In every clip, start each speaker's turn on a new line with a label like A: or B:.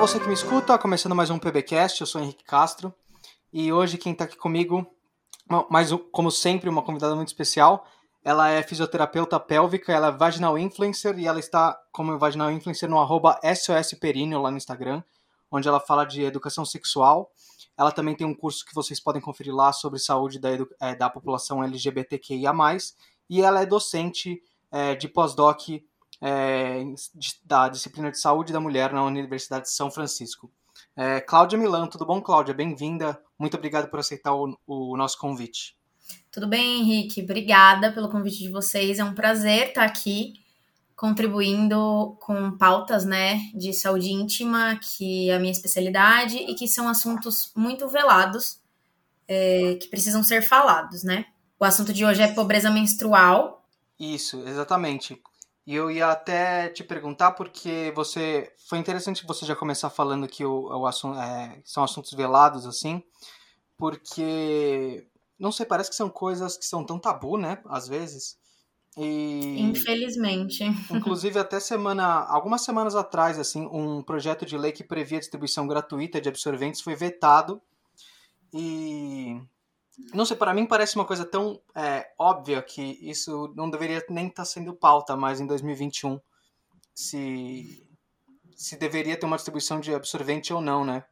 A: você que me escuta, começando mais um PBcast, eu sou Henrique Castro e hoje quem está aqui comigo, mais como sempre, uma convidada muito especial. Ela é fisioterapeuta pélvica, ela é vaginal influencer e ela está como vaginal influencer no arroba SOSPeríneo lá no Instagram, onde ela fala de educação sexual. Ela também tem um curso que vocês podem conferir lá sobre saúde da, é, da população LGBTQIA+, e ela é docente é, de pós-doc é, da disciplina de saúde da mulher na Universidade de São Francisco. É, Cláudia Milan, tudo bom, Cláudia? Bem-vinda. Muito obrigado por aceitar o, o, nosso convite.
B: Tudo bem, Henrique? Obrigada pelo convite de vocês. É um prazer estar aqui contribuindo com pautas né, de saúde íntima, que é a minha especialidade, e que são assuntos muito velados, é, que precisam ser falados, né? O assunto de hoje é pobreza menstrual.
A: Isso, exatamente. E eu ia até te perguntar, porque você. Foi interessante você já começar falando que o, o assunto, é, são assuntos velados, assim, porque. Não sei, parece que são coisas que são tão tabu, né? Às vezes.
B: E, Infelizmente.
A: Inclusive, até semana. Algumas semanas atrás, assim, um projeto de lei que previa distribuição gratuita de absorventes foi vetado. E não sei, para mim parece uma coisa tão é, óbvia que isso não deveria nem estar tá sendo pauta mais em 2021. Se, se deveria ter uma distribuição de absorvente ou não, né?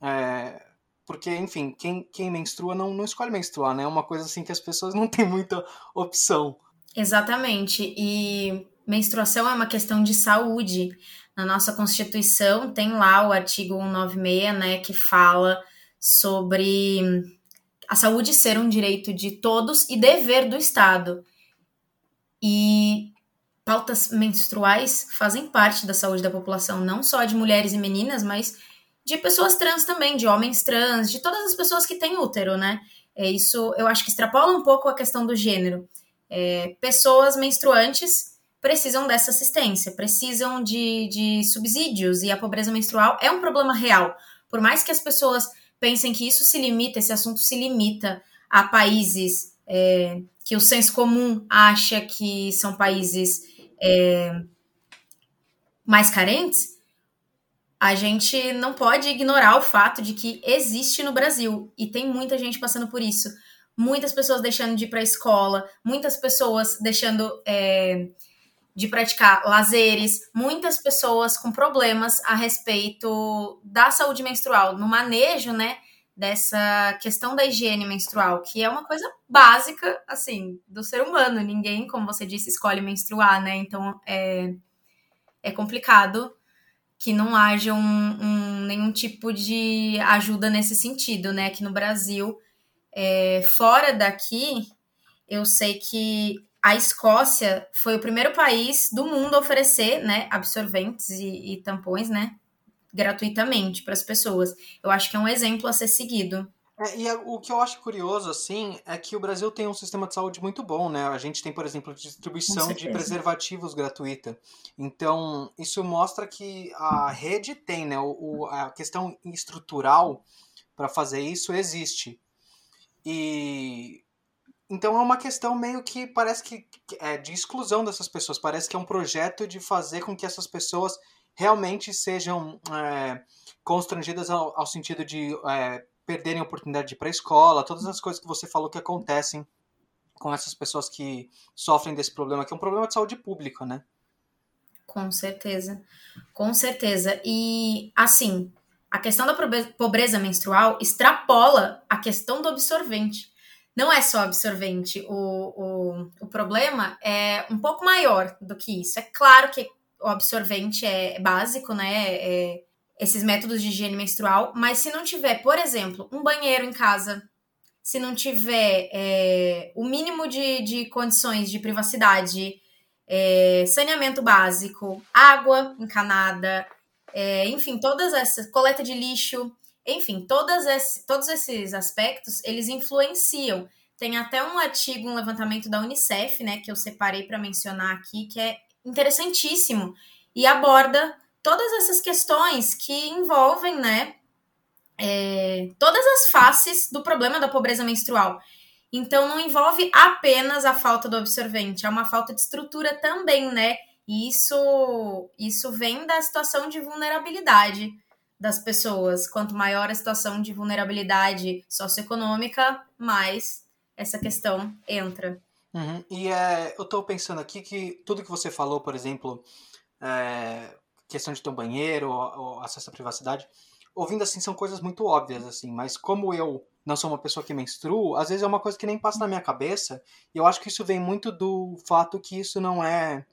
A: É, porque, enfim, quem, quem menstrua não, não escolhe menstruar, né? É uma coisa assim que as pessoas não têm muita opção.
B: Exatamente. E menstruação é uma questão de saúde. Na nossa Constituição tem lá o artigo 196, né, que fala sobre a saúde ser um direito de todos e dever do Estado. E pautas menstruais fazem parte da saúde da população, não só de mulheres e meninas, mas de pessoas trans também, de homens trans, de todas as pessoas que têm útero, né? É isso, eu acho que extrapola um pouco a questão do gênero. É, pessoas menstruantes precisam dessa assistência, precisam de, de subsídios, e a pobreza menstrual é um problema real. Por mais que as pessoas pensem que isso se limita, esse assunto se limita a países é, que o senso comum acha que são países é, mais carentes, a gente não pode ignorar o fato de que existe no Brasil e tem muita gente passando por isso. Muitas pessoas deixando de ir para a escola, muitas pessoas deixando é, de praticar lazeres, muitas pessoas com problemas a respeito da saúde menstrual, no manejo, né, dessa questão da higiene menstrual, que é uma coisa básica, assim, do ser humano. Ninguém, como você disse, escolhe menstruar, né? Então é, é complicado que não haja um, um nenhum tipo de ajuda nesse sentido, né? Aqui no Brasil, é, fora daqui, eu sei que a Escócia foi o primeiro país do mundo a oferecer, né, absorventes e, e tampões, né, gratuitamente para as pessoas. Eu acho que é um exemplo a ser seguido.
A: É, e o que eu acho curioso, assim, é que o Brasil tem um sistema de saúde muito bom, né? A gente tem, por exemplo, distribuição de preservativos gratuita. Então, isso mostra que a rede tem, né? O, a questão estrutural para fazer isso existe. E então é uma questão meio que parece que é de exclusão dessas pessoas. Parece que é um projeto de fazer com que essas pessoas realmente sejam é, constrangidas ao, ao, sentido de é, perderem a oportunidade de ir para a escola, todas as coisas que você falou que acontecem com essas pessoas que sofrem desse problema, que é um problema de saúde pública, né?
B: Com certeza, com certeza. E assim, a questão da pobreza menstrual extrapola a questão do absorvente não é só absorvente. O, o, o problema é um pouco maior do que isso. É claro que o absorvente é básico, né? É, esses métodos de higiene menstrual, mas se não tiver, por exemplo, um banheiro em casa, se não tiver é, o mínimo de, de condições de privacidade, é, saneamento básico, água encanada, é, enfim, todas essas, coleta de lixo, enfim, esse, todos esses aspectos, eles influenciam. Tem até um artigo, um levantamento da Unicef, né, que eu separei para mencionar aqui, que é interessantíssimo e aborda todas essas questões que envolvem, né, é, todas as faces do problema da pobreza menstrual. Então, não envolve apenas a falta do absorvente, é uma falta de estrutura também, né? E isso, isso vem da situação de vulnerabilidade das pessoas. Quanto maior a situação de vulnerabilidade socioeconômica, mais essa questão entra.
A: Uhum. E é, eu estou pensando aqui que tudo que você falou, por exemplo, é, questão de ter um banheiro, ou, ou acesso à privacidade, ouvindo assim são coisas muito óbvias assim, mas como eu não sou uma pessoa que menstruo, às vezes é uma coisa que nem passa na minha cabeça, e eu acho que isso vem muito do fato que isso não é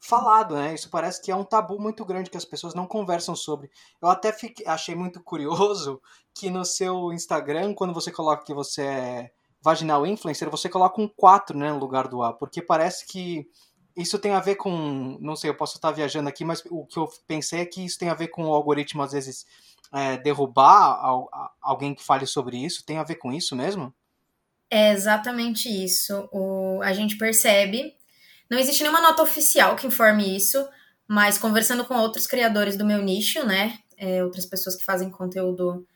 A: falado, né? Isso parece que é um tabu muito grande que as pessoas não conversam sobre. Eu até fiquei, achei muito curioso que no seu Instagram, quando você coloca que você é vaginal influencer, você coloca um 4 né, no lugar do A, porque parece que isso tem a ver com. Não sei, eu posso estar viajando aqui, mas o que eu pensei é que isso tem a ver com o algoritmo, às vezes, é, derrubar alguém que fale sobre isso. Tem a ver com isso mesmo?
B: É exatamente isso. O, a gente percebe não existe nenhuma nota oficial que informe isso, mas conversando com outros criadores do meu nicho, né? É, outras pessoas que fazem conteúdo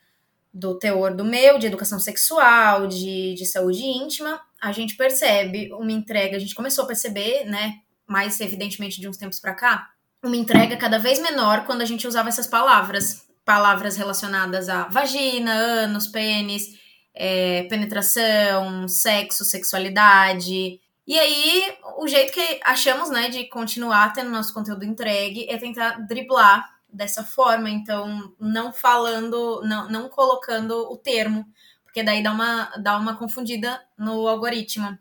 B: do teor do meu, de educação sexual, de, de saúde íntima, a gente percebe uma entrega, a gente começou a perceber, né, mais evidentemente de uns tempos para cá, uma entrega cada vez menor quando a gente usava essas palavras, palavras relacionadas a vagina, ânus, pênis, é, penetração, sexo, sexualidade, e aí, o jeito que achamos, né, de continuar tendo nosso conteúdo entregue é tentar driblar dessa forma, então não falando, não, não colocando o termo, porque daí dá uma, dá uma confundida no algoritmo.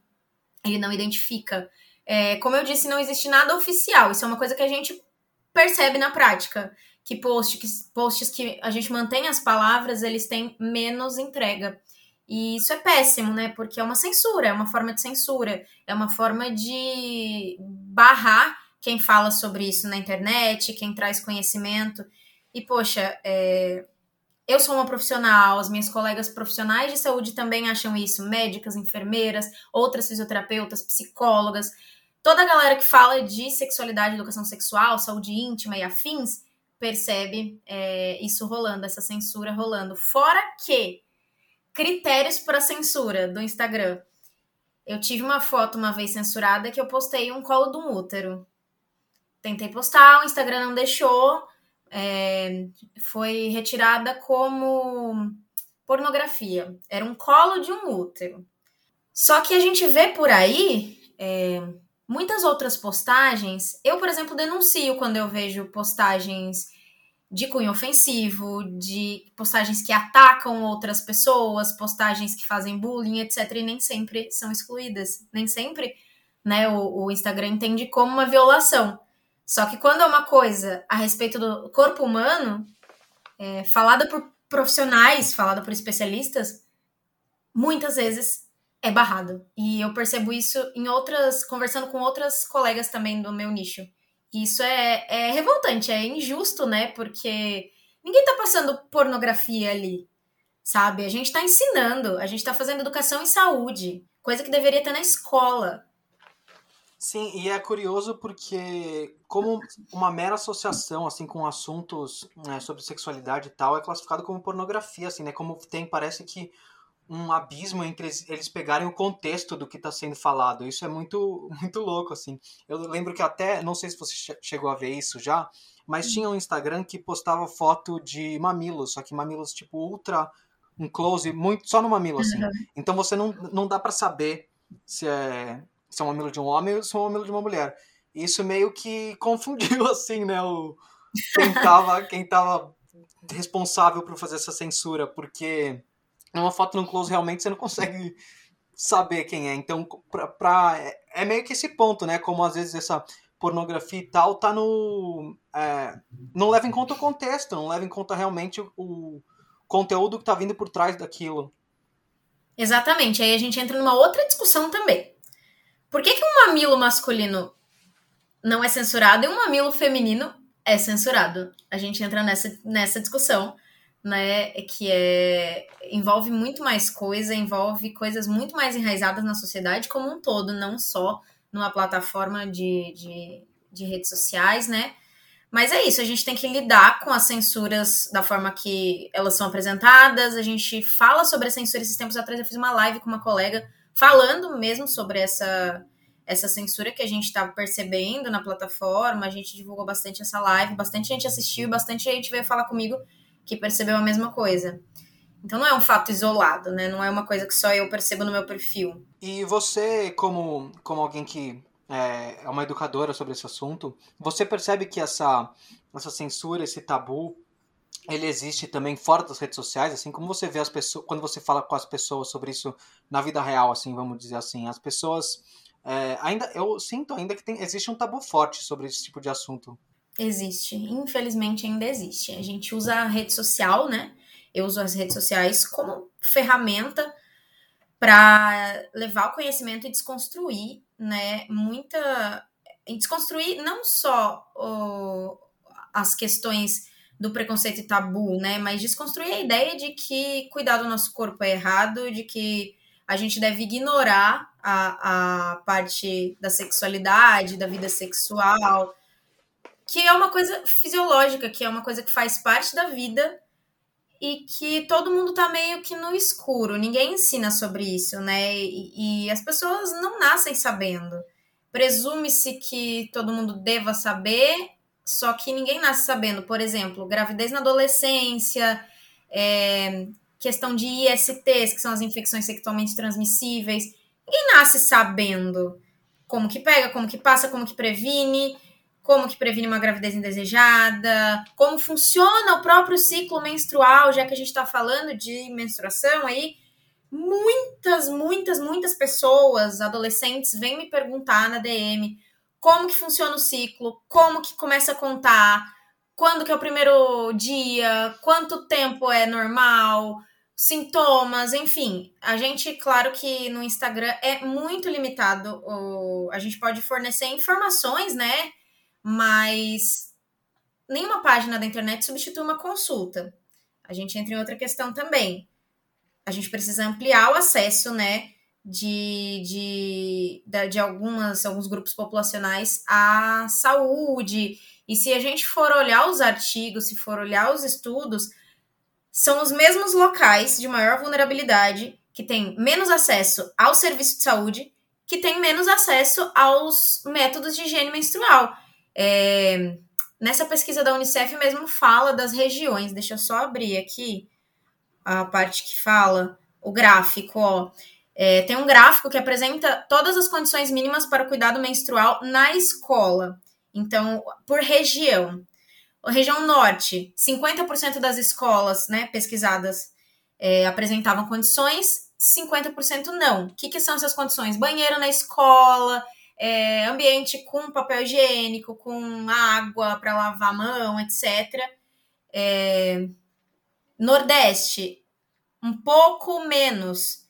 B: Ele não identifica. É, como eu disse, não existe nada oficial. Isso é uma coisa que a gente percebe na prática. Que, post, que posts que a gente mantém as palavras, eles têm menos entrega. E isso é péssimo, né? Porque é uma censura, é uma forma de censura, é uma forma de barrar quem fala sobre isso na internet, quem traz conhecimento. E, poxa, é... eu sou uma profissional, as minhas colegas profissionais de saúde também acham isso, médicas, enfermeiras, outras fisioterapeutas, psicólogas, toda a galera que fala de sexualidade, educação sexual, saúde íntima e afins, percebe é, isso rolando, essa censura rolando. Fora que critérios para censura do Instagram. Eu tive uma foto uma vez censurada que eu postei um colo de um útero. Tentei postar, o Instagram não deixou. É, foi retirada como pornografia. Era um colo de um útero. Só que a gente vê por aí é, muitas outras postagens. Eu, por exemplo, denuncio quando eu vejo postagens de cunho ofensivo, de postagens que atacam outras pessoas, postagens que fazem bullying, etc. E nem sempre são excluídas. Nem sempre né, o, o Instagram entende como uma violação. Só que quando é uma coisa a respeito do corpo humano, é, falada por profissionais, falada por especialistas, muitas vezes é barrado. E eu percebo isso em outras, conversando com outras colegas também do meu nicho isso é, é revoltante, é injusto, né? Porque ninguém tá passando pornografia ali, sabe? A gente tá ensinando, a gente tá fazendo educação em saúde, coisa que deveria ter na escola.
A: Sim, e é curioso porque como uma mera associação assim com assuntos né, sobre sexualidade e tal é classificado como pornografia, assim, né? Como tem parece que um abismo entre eles pegarem o contexto do que está sendo falado. Isso é muito muito louco, assim. Eu lembro que até, não sei se você chegou a ver isso já, mas tinha um Instagram que postava foto de mamilos, só que mamilos tipo ultra, um close, muito só no mamilo, assim. Uhum. Então você não, não dá para saber se é, se é um mamilo de um homem ou se é um mamilo de uma mulher. Isso meio que confundiu, assim, né, o, quem tava, quem tava responsável por fazer essa censura, porque numa foto no close realmente você não consegue saber quem é. Então, pra, pra, é, é meio que esse ponto, né? Como às vezes essa pornografia e tal tá no. É, não leva em conta o contexto, não leva em conta realmente o, o conteúdo que tá vindo por trás daquilo.
B: Exatamente. Aí a gente entra numa outra discussão também. Por que, que um mamilo masculino não é censurado e um mamilo feminino é censurado? A gente entra nessa, nessa discussão né, que é, envolve muito mais coisa, envolve coisas muito mais enraizadas na sociedade como um todo, não só numa plataforma de, de, de redes sociais, né? Mas é isso, a gente tem que lidar com as censuras da forma que elas são apresentadas. A gente fala sobre a censura esses tempos atrás. Eu fiz uma live com uma colega falando mesmo sobre essa, essa censura que a gente estava percebendo na plataforma. A gente divulgou bastante essa live, bastante gente assistiu, bastante gente veio falar comigo que percebeu a mesma coisa. Então não é um fato isolado, né? Não é uma coisa que só eu percebo no meu perfil.
A: E você, como, como alguém que é, é uma educadora sobre esse assunto, você percebe que essa, essa censura, esse tabu, ele existe também fora das redes sociais, assim como você vê as pessoas quando você fala com as pessoas sobre isso na vida real, assim, vamos dizer assim, as pessoas é, ainda eu sinto ainda que tem, existe um tabu forte sobre esse tipo de assunto.
B: Existe, infelizmente ainda existe. A gente usa a rede social, né? Eu uso as redes sociais como ferramenta para levar o conhecimento e desconstruir, né? Muita e desconstruir não só o, as questões do preconceito e tabu, né? Mas desconstruir a ideia de que cuidar do nosso corpo é errado, de que a gente deve ignorar a, a parte da sexualidade, da vida sexual, que é uma coisa fisiológica, que é uma coisa que faz parte da vida e que todo mundo tá meio que no escuro, ninguém ensina sobre isso, né? E, e as pessoas não nascem sabendo. Presume-se que todo mundo deva saber, só que ninguém nasce sabendo. Por exemplo, gravidez na adolescência, é, questão de ISTs, que são as infecções sexualmente transmissíveis. Ninguém nasce sabendo como que pega, como que passa, como que previne, como que previne uma gravidez indesejada, como funciona o próprio ciclo menstrual, já que a gente está falando de menstruação aí. Muitas, muitas, muitas pessoas, adolescentes, vêm me perguntar na DM como que funciona o ciclo, como que começa a contar, quando que é o primeiro dia, quanto tempo é normal, sintomas, enfim. A gente, claro que no Instagram é muito limitado. O, a gente pode fornecer informações, né? Mas nenhuma página da internet substitui uma consulta. A gente entra em outra questão também. A gente precisa ampliar o acesso, né? De, de, de, algumas, alguns grupos populacionais à saúde. E se a gente for olhar os artigos, se for olhar os estudos, são os mesmos locais de maior vulnerabilidade que têm menos acesso ao serviço de saúde, que têm menos acesso aos métodos de higiene menstrual. É, nessa pesquisa da Unicef mesmo fala das regiões. Deixa eu só abrir aqui a parte que fala, o gráfico, ó. É, tem um gráfico que apresenta todas as condições mínimas para o cuidado menstrual na escola. Então, por região. A região norte, 50% das escolas né, pesquisadas é, apresentavam condições, 50% não. O que, que são essas condições? Banheiro na escola, é, ambiente com papel higiênico, com água para lavar a mão, etc. É, Nordeste, um pouco menos,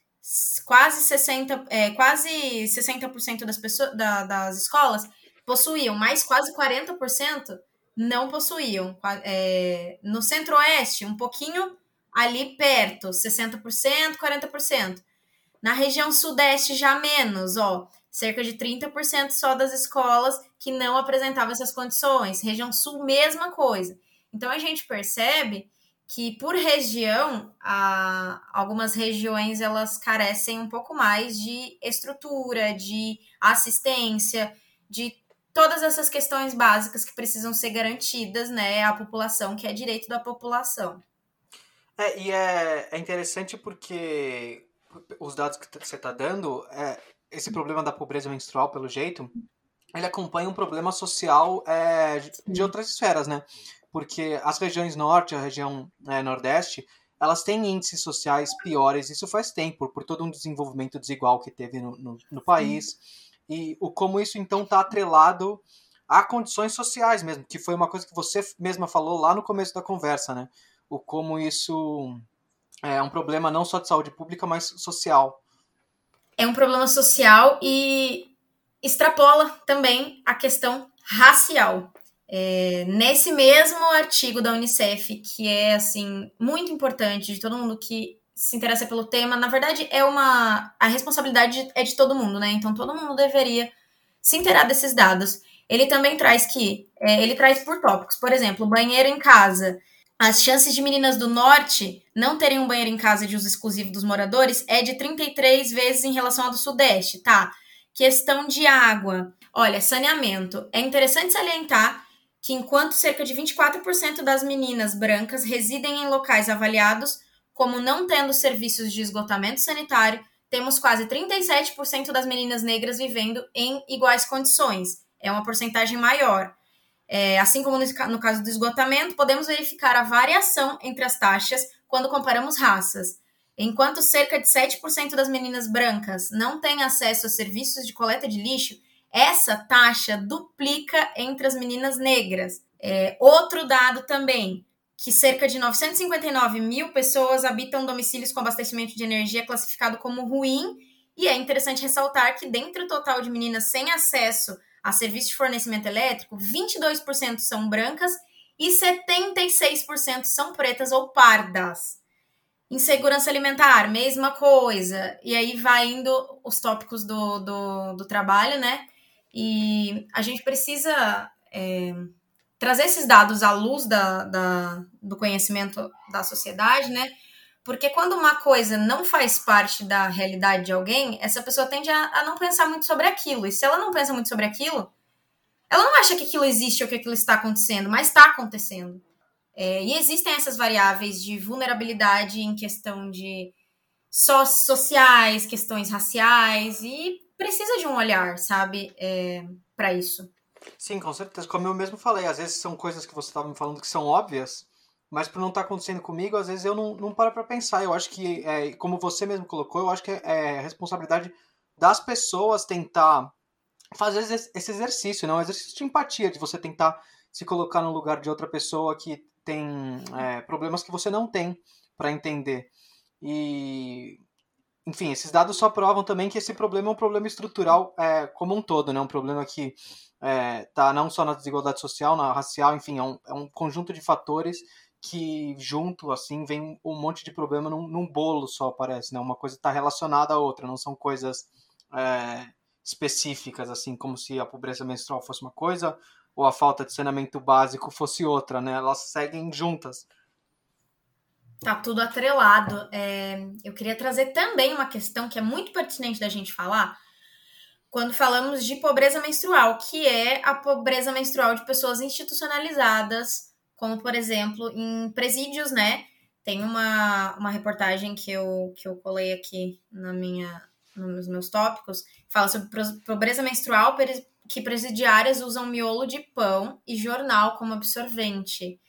B: quase 60%, é, quase 60% das, pessoas, da, das escolas possuíam, mas quase 40% não possuíam. É, no centro-oeste, um pouquinho ali perto, 60%, 40%. Na região sudeste, já menos, ó, cerca de 30% só das escolas que não apresentavam essas condições. Região sul, mesma coisa. Então a gente percebe que por região, a, algumas regiões elas carecem um pouco mais de estrutura, de assistência, de todas essas questões básicas que precisam ser garantidas, né, à população, que é direito da população.
A: É, e é, é interessante porque os dados que você está dando, é, esse problema da pobreza menstrual, pelo jeito, ele acompanha um problema social é, de outras esferas, né? Porque as regiões norte, a região é, nordeste, elas têm índices sociais piores, isso faz tempo, por todo um desenvolvimento desigual que teve no, no, no país e o como isso então está atrelado a condições sociais mesmo, que foi uma coisa que você mesma falou lá no começo da conversa, né? O como isso é um problema não só de saúde pública, mas social.
B: É um problema social e extrapola também a questão racial. É, nesse mesmo artigo da Unicef, que é assim muito importante de todo mundo que se interessa pelo tema, na verdade é uma a responsabilidade é de todo mundo, né? Então todo mundo deveria se inteirar desses dados. Ele também traz que é, ele traz por tópicos, por exemplo, banheiro em casa. As chances de meninas do norte não terem um banheiro em casa de uso exclusivo dos moradores é de 33 vezes em relação ao do sudeste, tá? Questão de água. Olha, saneamento. É interessante salientar que enquanto cerca de 24% das meninas brancas residem em locais avaliados como não tendo serviços de esgotamento sanitário, temos quase 37% das meninas negras vivendo em iguais condições. É uma porcentagem maior. É, assim como no, no caso do esgotamento, podemos verificar a variação entre as taxas quando comparamos raças. Enquanto cerca de 7% das meninas brancas não têm acesso a serviços de coleta de lixo, essa taxa duplica entre as meninas negras. É, outro dado também, que cerca de 959 mil pessoas habitam domicílios com abastecimento de energia classificado como ruim, e é interessante ressaltar que, dentre o total de meninas sem acesso a serviço de fornecimento elétrico, 22% são brancas e 76% são pretas ou pardas. Insegurança alimentar, mesma coisa. E aí vai indo os tópicos do, do, do trabalho, né? E a gente precisa é, trazer esses dados à luz da, da, do conhecimento da sociedade, né? Porque quando uma coisa não faz parte da realidade de alguém, essa pessoa tende a, a, não pensar muito sobre aquilo. E se ela não pensa muito sobre aquilo, ela não acha que aquilo existe ou que aquilo está acontecendo, mas está acontecendo. É, e existem essas variáveis de vulnerabilidade em questão de só sociais, questões raciais, e precisa de um olhar, sabe, é, para isso.
A: Sim, com certeza. Como eu mesmo falei, às vezes são coisas que você estava me falando que são óbvias, mas por não estar tá acontecendo comigo, às vezes eu não, não paro para pensar. Eu acho que, é, como você mesmo colocou, eu acho que é, é responsabilidade das pessoas tentar fazer esse exercício, né? Um exercício de empatia, de você tentar se colocar no lugar de outra pessoa que tem é, problemas que você não tem para entender. E, enfim, esses dados só provam também que esse problema é um problema estrutural é, como um todo, né? Um problema que é, tá não só na desigualdade social, na racial, enfim, é um, é um conjunto de fatores que junto, assim, vem um monte de problema num, num bolo só, parece, né? Uma coisa está relacionada à outra, não são coisas é, específicas, assim, como se a pobreza menstrual fosse uma coisa ou a falta de saneamento básico fosse outra, né? Elas seguem juntas.
B: Tá tudo atrelado. É, eu queria trazer também uma questão que é muito pertinente da gente falar quando falamos de pobreza menstrual, que é a pobreza menstrual de pessoas institucionalizadas, como por exemplo em presídios, né? Tem uma, uma reportagem que eu, que eu colei aqui na minha, nos meus tópicos, fala sobre pobreza menstrual que presidiárias usam miolo de pão e jornal como absorvente.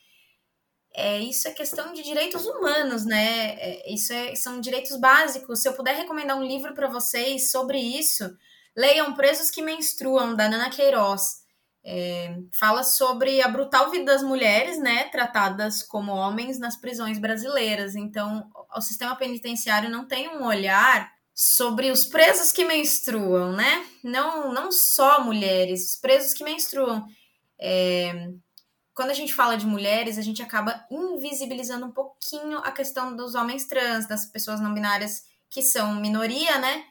B: É, isso é questão de direitos humanos, né? É, isso é, são direitos básicos. Se eu puder recomendar um livro para vocês sobre isso, leiam Presos que Menstruam, da Nana Queiroz. É, fala sobre a brutal vida das mulheres, né, tratadas como homens nas prisões brasileiras. Então, o sistema penitenciário não tem um olhar sobre os presos que menstruam, né? Não, não só mulheres, os presos que menstruam. É, quando a gente fala de mulheres, a gente acaba invisibilizando um pouquinho a questão dos homens trans, das pessoas não binárias que são minoria, né?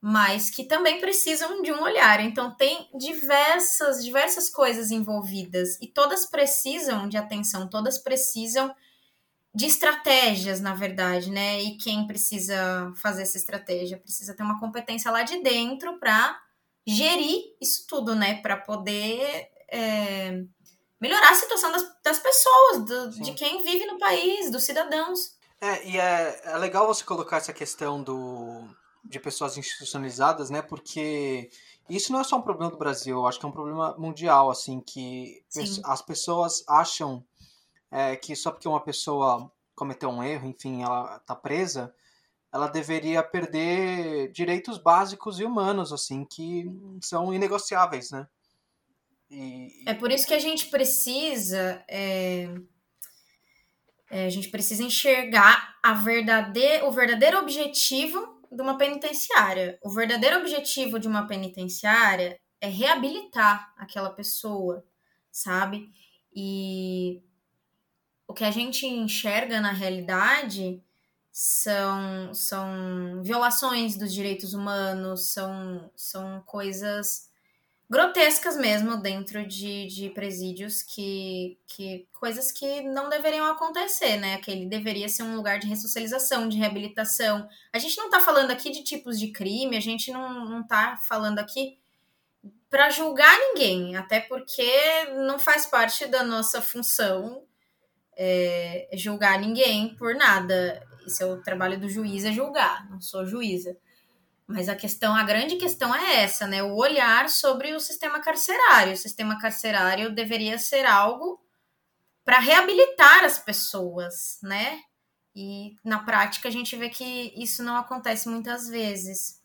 B: Mas que também precisam de um olhar. Então tem diversas, diversas coisas envolvidas e todas precisam de atenção, todas precisam de estratégias, na verdade, né? E quem precisa fazer essa estratégia precisa ter uma competência lá de dentro para gerir isso tudo, né? Para poder é, melhorar a situação das, das pessoas, do, de quem vive no país, dos cidadãos.
A: É, e é, é legal você colocar essa questão do, de pessoas institucionalizadas, né? Porque isso não é só um problema do Brasil, eu acho que é um problema mundial, assim, que Sim. as pessoas acham é, que só porque uma pessoa cometeu um erro, enfim, ela está presa, ela deveria perder direitos básicos e humanos, assim, que são inegociáveis, né?
B: E... É por isso que a gente precisa. É... É, a gente precisa enxergar a verdade... o verdadeiro objetivo de uma penitenciária. O verdadeiro objetivo de uma penitenciária é reabilitar aquela pessoa, sabe? E o que a gente enxerga na realidade são, são violações dos direitos humanos, são, são coisas grotescas mesmo dentro de, de presídios que, que coisas que não deveriam acontecer, né? Aquele deveria ser um lugar de ressocialização, de reabilitação. A gente não tá falando aqui de tipos de crime, a gente não, não tá falando aqui para julgar ninguém, até porque não faz parte da nossa função é, julgar ninguém por nada. Esse é o trabalho do juiz é julgar, não sou juíza. Mas a questão, a grande questão é essa, né? O olhar sobre o sistema carcerário. O sistema carcerário deveria ser algo para reabilitar as pessoas, né? E na prática a gente vê que isso não acontece muitas vezes.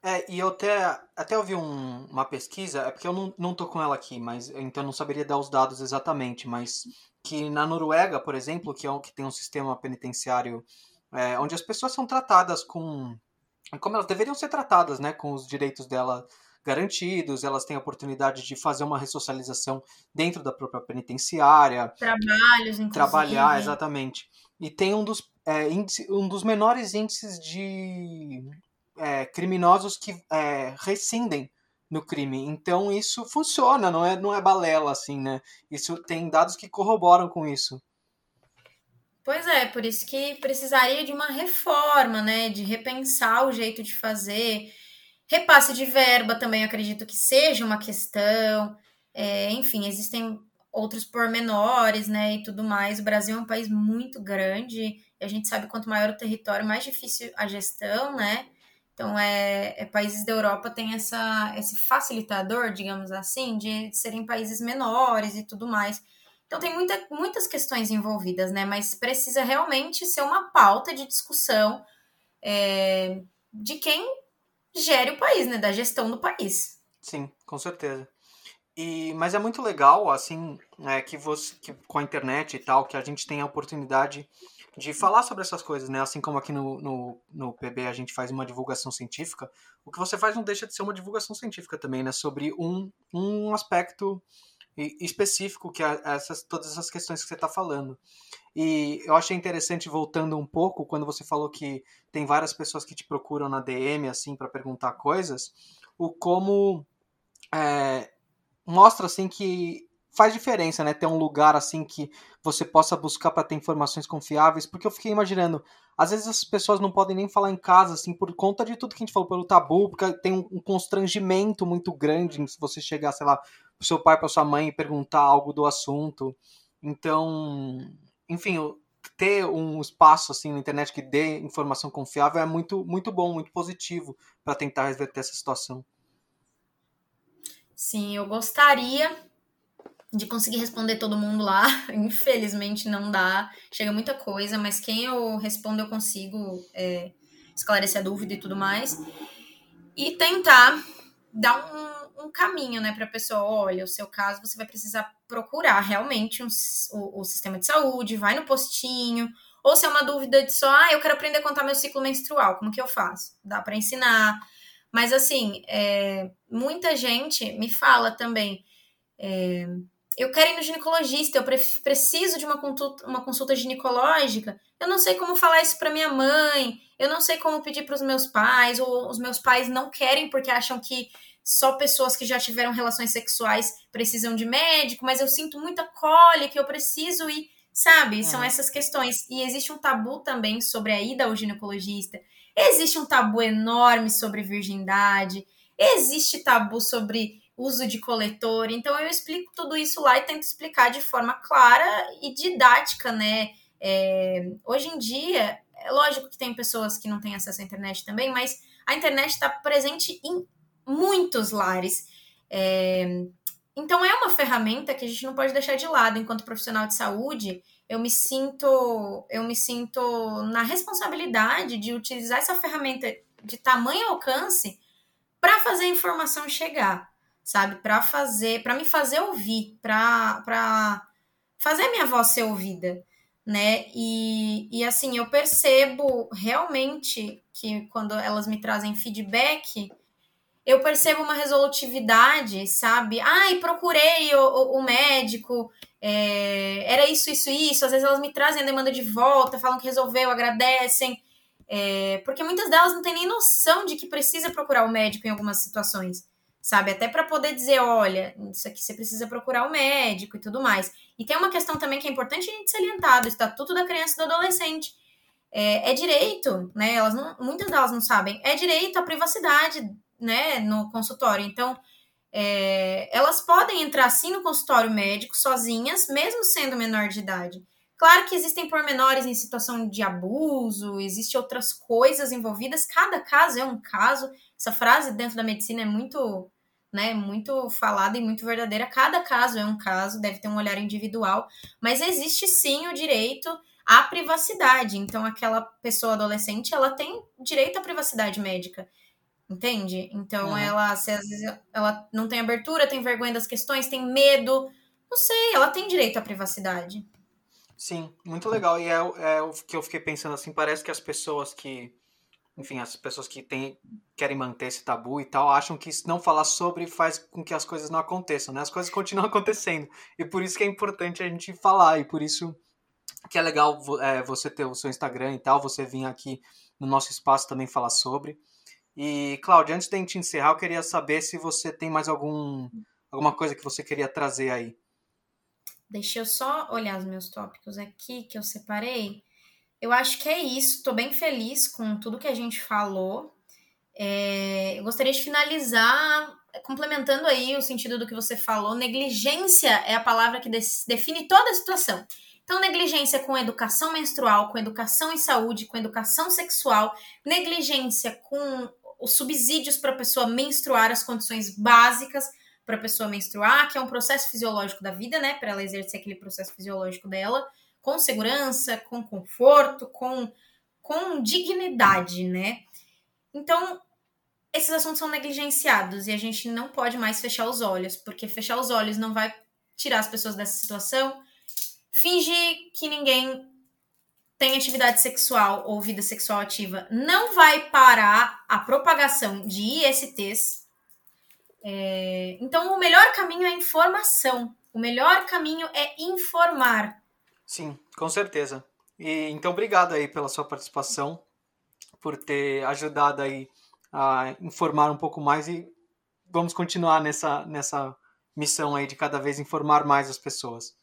A: É, e eu até, até ouvi um, uma pesquisa, é porque eu não, não com ela aqui, mas então não saberia dar os dados exatamente, mas que na Noruega, por exemplo, que é um, que tem um sistema penitenciário é, onde as pessoas são tratadas com como elas deveriam ser tratadas, né, com os direitos dela garantidos, elas têm a oportunidade de fazer uma ressocialização dentro da própria penitenciária.
B: Trabalhos, inclusive.
A: Trabalhar, exatamente. E tem um dos, é, índice, um dos menores índices de é, criminosos que é, rescindem no crime. Então isso funciona, não é, não é balela, assim, né? Isso tem dados que corroboram com isso.
B: Pois é, por isso que precisaria de uma reforma, né? De repensar o jeito de fazer. Repasse de verba também acredito que seja uma questão. É, enfim, existem outros pormenores, né? E tudo mais. O Brasil é um país muito grande. E a gente sabe quanto maior o território, mais difícil a gestão, né? Então, é, é, países da Europa têm essa, esse facilitador, digamos assim, de serem países menores e tudo mais. Então tem muita, muitas questões envolvidas, né? Mas precisa realmente ser uma pauta de discussão é, de quem gere o país, né? Da gestão do país.
A: Sim, com certeza. E, mas é muito legal, assim, é, que você, que com a internet e tal, que a gente tem a oportunidade de falar sobre essas coisas, né? Assim como aqui no, no, no PB a gente faz uma divulgação científica, o que você faz não deixa de ser uma divulgação científica também, né? Sobre um, um aspecto específico que é essas, todas essas questões que você está falando. E eu achei interessante, voltando um pouco, quando você falou que tem várias pessoas que te procuram na DM, assim, para perguntar coisas, o como é, mostra, assim, que faz diferença, né? Ter um lugar, assim, que você possa buscar para ter informações confiáveis, porque eu fiquei imaginando, às vezes as pessoas não podem nem falar em casa, assim, por conta de tudo que a gente falou, pelo tabu, porque tem um constrangimento muito grande se você chegar, sei lá, pro seu pai, para sua mãe perguntar algo do assunto. Então, enfim, ter um espaço assim na internet que dê informação confiável é muito muito bom, muito positivo para tentar reverter essa situação.
B: Sim, eu gostaria de conseguir responder todo mundo lá. Infelizmente não dá, chega muita coisa, mas quem eu respondo eu consigo é, esclarecer a dúvida e tudo mais. E tentar dar um um caminho, né, para a pessoa, olha, o seu caso você vai precisar procurar realmente um, o, o, sistema de saúde, vai no postinho, ou se é uma dúvida de só, ah, eu quero aprender a contar meu ciclo menstrual, como que eu faço? Dá para ensinar. Mas assim, é, muita gente me fala também, é, eu quero ir no ginecologista, eu preciso de uma consulta, uma consulta ginecológica, eu não sei como falar isso para minha mãe, eu não sei como pedir para os meus pais, ou os meus pais não querem porque acham que só pessoas que já tiveram relações sexuais precisam de médico, mas eu sinto muita cólica, eu preciso ir, sabe? São é. essas questões. E existe um tabu também sobre a ida ao ginecologista. Existe um tabu enorme sobre virgindade. Existe tabu sobre uso de coletor. Então eu explico tudo isso lá e tento explicar de forma clara e didática, né? É, hoje em dia, é lógico que tem pessoas que não têm acesso à internet também, mas a internet está presente em muitos lares. É, então é uma ferramenta que a gente não pode deixar de lado enquanto profissional de saúde. Eu me sinto, eu me sinto na responsabilidade de utilizar essa ferramenta de tamanho alcance para fazer a informação chegar, sabe? Para fazer, para me fazer ouvir, para fazer minha voz ser ouvida, né? E, e assim, eu percebo realmente que quando elas me trazem feedback, eu percebo uma resolutividade, sabe? Ai, procurei o, o, o médico, é, era isso, isso, isso. Às vezes elas me trazem a demanda de volta, falam que resolveu, agradecem. É, porque muitas delas não têm nem noção de que precisa procurar o médico em algumas situações, sabe? Até para poder dizer, olha, isso aqui você precisa procurar o médico e tudo mais. E tem uma questão também que é importante a gente salientar, do Estatuto da Criança e do Adolescente. É, é direito, né? Elas não, muitas delas não sabem, é direito à privacidade né, no consultório. Então, é, elas podem entrar sim no consultório médico sozinhas, mesmo sendo menor de idade. Claro que existem pormenores em situação de abuso, existem outras coisas envolvidas, cada caso é um caso. Essa frase dentro da medicina é muito, né, muito falada e muito verdadeira. Cada caso é um caso, deve ter um olhar individual, mas existe sim o direito à privacidade. Então, aquela pessoa adolescente, ela tem direito à privacidade médica. Entende? Então, uhum. ela, às vezes ela não tem abertura, tem vergonha das questões, tem medo, não sei, ela tem direito à privacidade.
A: Sim, muito legal. E é, é o que eu fiquei pensando assim, parece que as pessoas que, enfim, as pessoas que tem, querem manter esse tabu e tal, acham que não falar sobre faz com que as coisas não aconteçam, né? As coisas continuam acontecendo. E por isso que é importante a gente falar, e por isso que é legal é, você ter o seu Instagram e tal, você vir aqui no nosso espaço também falar sobre. E, Cláudia, antes de a gente encerrar, eu queria saber se você tem mais algum, alguma coisa que você queria trazer aí.
B: Deixa eu só olhar os meus tópicos aqui que eu separei. Eu acho que é isso. Estou bem feliz com tudo que a gente falou. É, eu gostaria de finalizar complementando aí o sentido do que você falou. Negligência é a palavra que define toda a situação. Então, negligência com educação menstrual, com educação em saúde, com educação sexual, negligência com os subsídios para a pessoa menstruar, as condições básicas para a pessoa menstruar, que é um processo fisiológico da vida, né? Para ela exercer aquele processo fisiológico dela, com segurança, com conforto, com, com dignidade, né? Então, esses assuntos são negligenciados e a gente não pode mais fechar os olhos, porque fechar os olhos não vai tirar as pessoas dessa situação. Fingir que ninguém tem atividade sexual ou vida sexual ativa não vai parar a propagação de ISTs, é, então, o melhor caminho é informação. O melhor caminho é informar.
A: Sim, com certeza. E então, obrigado aí pela sua participação, por ter ajudado aí a informar um pouco mais e vamos continuar nessa, nessa missão aí de cada vez informar mais as pessoas.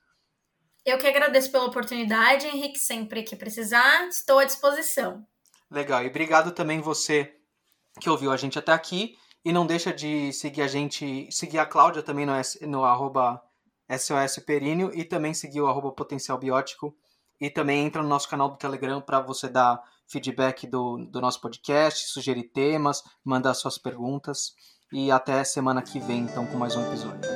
B: Eu que agradeço pela oportunidade, Henrique, sempre que precisar, estou à disposição.
A: Legal, e obrigado também você que ouviu a gente até aqui. E não deixa de seguir a gente, seguir a Cláudia também no, no arroba SOS Períneo e também seguir o arroba Potencial Biótico. E também entra no nosso canal do Telegram para você dar feedback do, do nosso podcast, sugerir temas, mandar suas perguntas. E até semana que vem, então, com mais um episódio.